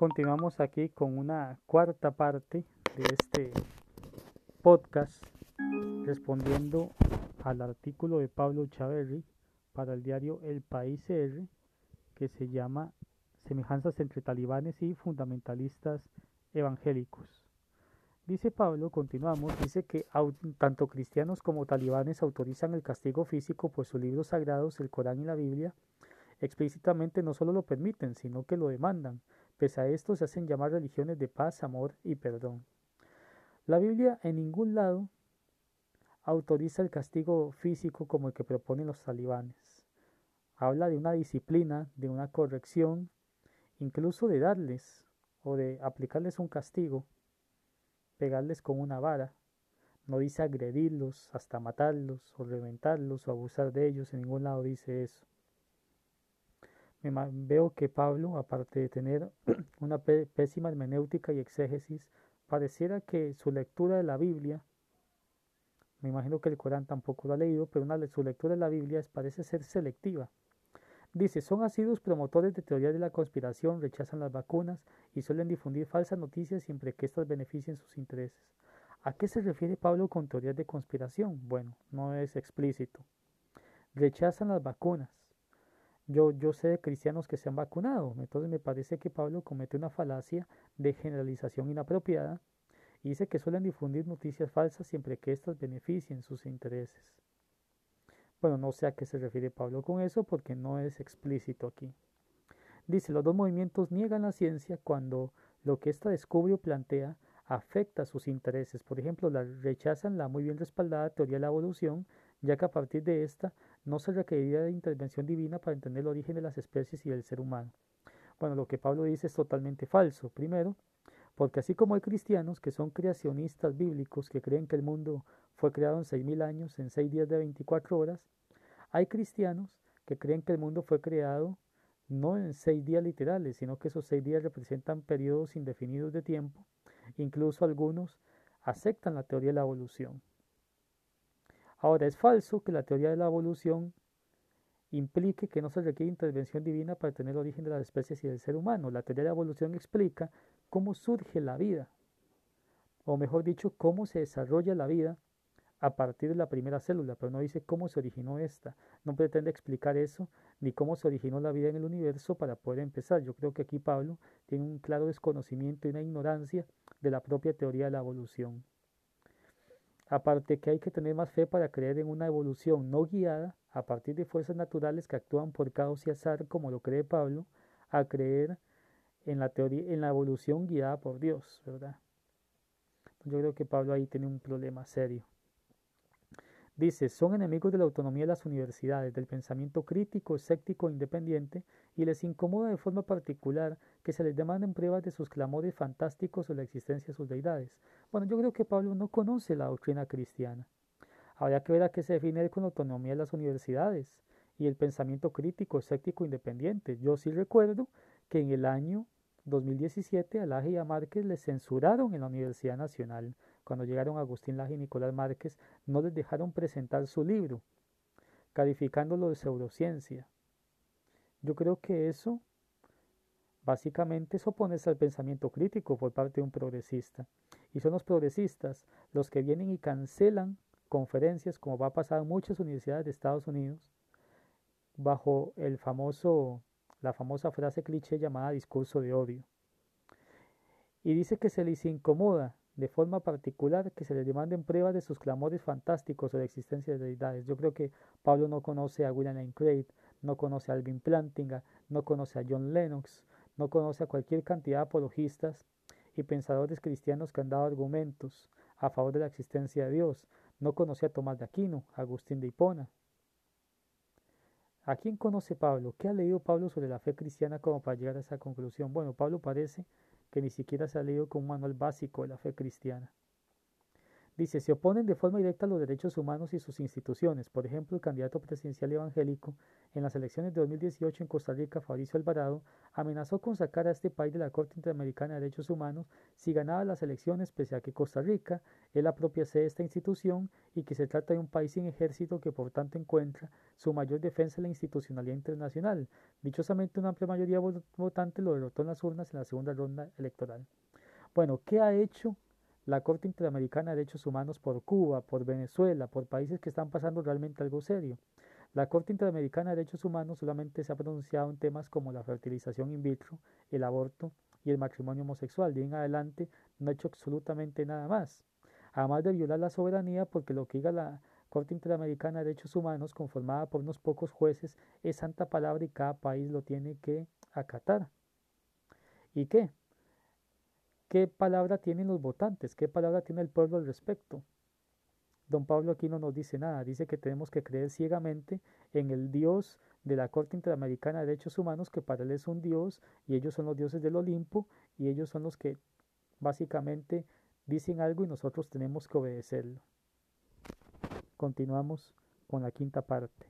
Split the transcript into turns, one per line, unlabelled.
Continuamos aquí con una cuarta parte de este podcast respondiendo al artículo de Pablo Chaverri para el diario El País R que se llama Semejanzas entre talibanes y fundamentalistas evangélicos. Dice Pablo, continuamos, dice que tanto cristianos como talibanes autorizan el castigo físico por sus libros sagrados, el Corán y la Biblia, explícitamente no solo lo permiten, sino que lo demandan. Pese a esto se hacen llamar religiones de paz, amor y perdón. La Biblia en ningún lado autoriza el castigo físico como el que proponen los talibanes. Habla de una disciplina, de una corrección, incluso de darles o de aplicarles un castigo, pegarles con una vara. No dice agredirlos hasta matarlos o reventarlos o abusar de ellos, en ningún lado dice eso veo que Pablo, aparte de tener una pésima hermenéutica y exégesis, pareciera que su lectura de la Biblia, me imagino que el Corán tampoco lo ha leído, pero su lectura de la Biblia parece ser selectiva. Dice, son asiduos promotores de teorías de la conspiración, rechazan las vacunas y suelen difundir falsas noticias siempre que éstas beneficien sus intereses. ¿A qué se refiere Pablo con teorías de conspiración? Bueno, no es explícito. Rechazan las vacunas. Yo, yo sé de cristianos que se han vacunado, entonces me parece que Pablo comete una falacia de generalización inapropiada y dice que suelen difundir noticias falsas siempre que éstas beneficien sus intereses. Bueno, no sé a qué se refiere Pablo con eso porque no es explícito aquí. Dice, los dos movimientos niegan la ciencia cuando lo que ésta descubre o plantea afecta sus intereses. Por ejemplo, la, rechazan la muy bien respaldada teoría de la evolución, ya que a partir de esta no se requeriría de intervención divina para entender el origen de las especies y del ser humano. Bueno, lo que Pablo dice es totalmente falso. Primero, porque así como hay cristianos que son creacionistas bíblicos que creen que el mundo fue creado en seis mil años, en seis días de 24 horas, hay cristianos que creen que el mundo fue creado no en seis días literales, sino que esos seis días representan periodos indefinidos de tiempo. Incluso algunos aceptan la teoría de la evolución. Ahora, es falso que la teoría de la evolución implique que no se requiere intervención divina para tener el origen de las especies y del ser humano. La teoría de la evolución explica cómo surge la vida, o mejor dicho, cómo se desarrolla la vida a partir de la primera célula, pero no dice cómo se originó esta. No pretende explicar eso, ni cómo se originó la vida en el universo para poder empezar. Yo creo que aquí Pablo tiene un claro desconocimiento y una ignorancia de la propia teoría de la evolución. Aparte que hay que tener más fe para creer en una evolución no guiada a partir de fuerzas naturales que actúan por caos y azar, como lo cree Pablo, a creer en la teoría, en la evolución guiada por Dios, ¿verdad? Yo creo que Pablo ahí tiene un problema serio. Dice, son enemigos de la autonomía de las universidades, del pensamiento crítico, escéptico e independiente, y les incomoda de forma particular que se les demanden pruebas de sus clamores fantásticos o la existencia de sus deidades. Bueno, yo creo que Pablo no conoce la doctrina cristiana. Habría que ver a qué se define con la autonomía de las universidades y el pensamiento crítico, escéptico, e independiente. Yo sí recuerdo que en el año 2017 a Laje y a Márquez les censuraron en la Universidad Nacional cuando llegaron Agustín Laje y Nicolás Márquez, no les dejaron presentar su libro, calificándolo de pseudociencia. Yo creo que eso básicamente es oponerse al pensamiento crítico por parte de un progresista. Y son los progresistas los que vienen y cancelan conferencias, como va a pasar en muchas universidades de Estados Unidos, bajo el famoso, la famosa frase cliché llamada discurso de odio. Y dice que se les incomoda de forma particular que se le demanden pruebas de sus clamores fantásticos o de existencia de deidades. Yo creo que Pablo no conoce a William Lane Craig, no conoce a Alvin Plantinga, no conoce a John Lennox, no conoce a cualquier cantidad de apologistas y pensadores cristianos que han dado argumentos a favor de la existencia de Dios. No conoce a Tomás de Aquino, a Agustín de Hipona. ¿A quién conoce Pablo? ¿Qué ha leído Pablo sobre la fe cristiana como para llegar a esa conclusión? Bueno, Pablo parece que ni siquiera se ha leído con un manual básico de la fe cristiana. Dice, se oponen de forma directa a los derechos humanos y sus instituciones. Por ejemplo, el candidato presidencial evangélico en las elecciones de 2018 en Costa Rica, Fabricio Alvarado, amenazó con sacar a este país de la Corte Interamericana de Derechos Humanos si ganaba las elecciones, pese a que Costa Rica es la propia sede de esta institución y que se trata de un país sin ejército que por tanto encuentra su mayor defensa en la institucionalidad internacional. Dichosamente, una amplia mayoría votante lo derrotó en las urnas en la segunda ronda electoral. Bueno, ¿qué ha hecho la Corte Interamericana de Derechos Humanos por Cuba, por Venezuela, por países que están pasando realmente algo serio. La Corte Interamericana de Derechos Humanos solamente se ha pronunciado en temas como la fertilización in vitro, el aborto y el matrimonio homosexual. De en adelante no ha hecho absolutamente nada más. Además de violar la soberanía, porque lo que diga la Corte Interamericana de Derechos Humanos, conformada por unos pocos jueces, es santa palabra y cada país lo tiene que acatar. ¿Y qué? ¿Qué palabra tienen los votantes? ¿Qué palabra tiene el pueblo al respecto? Don Pablo aquí no nos dice nada, dice que tenemos que creer ciegamente en el Dios de la Corte Interamericana de Derechos Humanos, que para él es un Dios y ellos son los dioses del Olimpo y ellos son los que básicamente dicen algo y nosotros tenemos que obedecerlo. Continuamos con la quinta parte.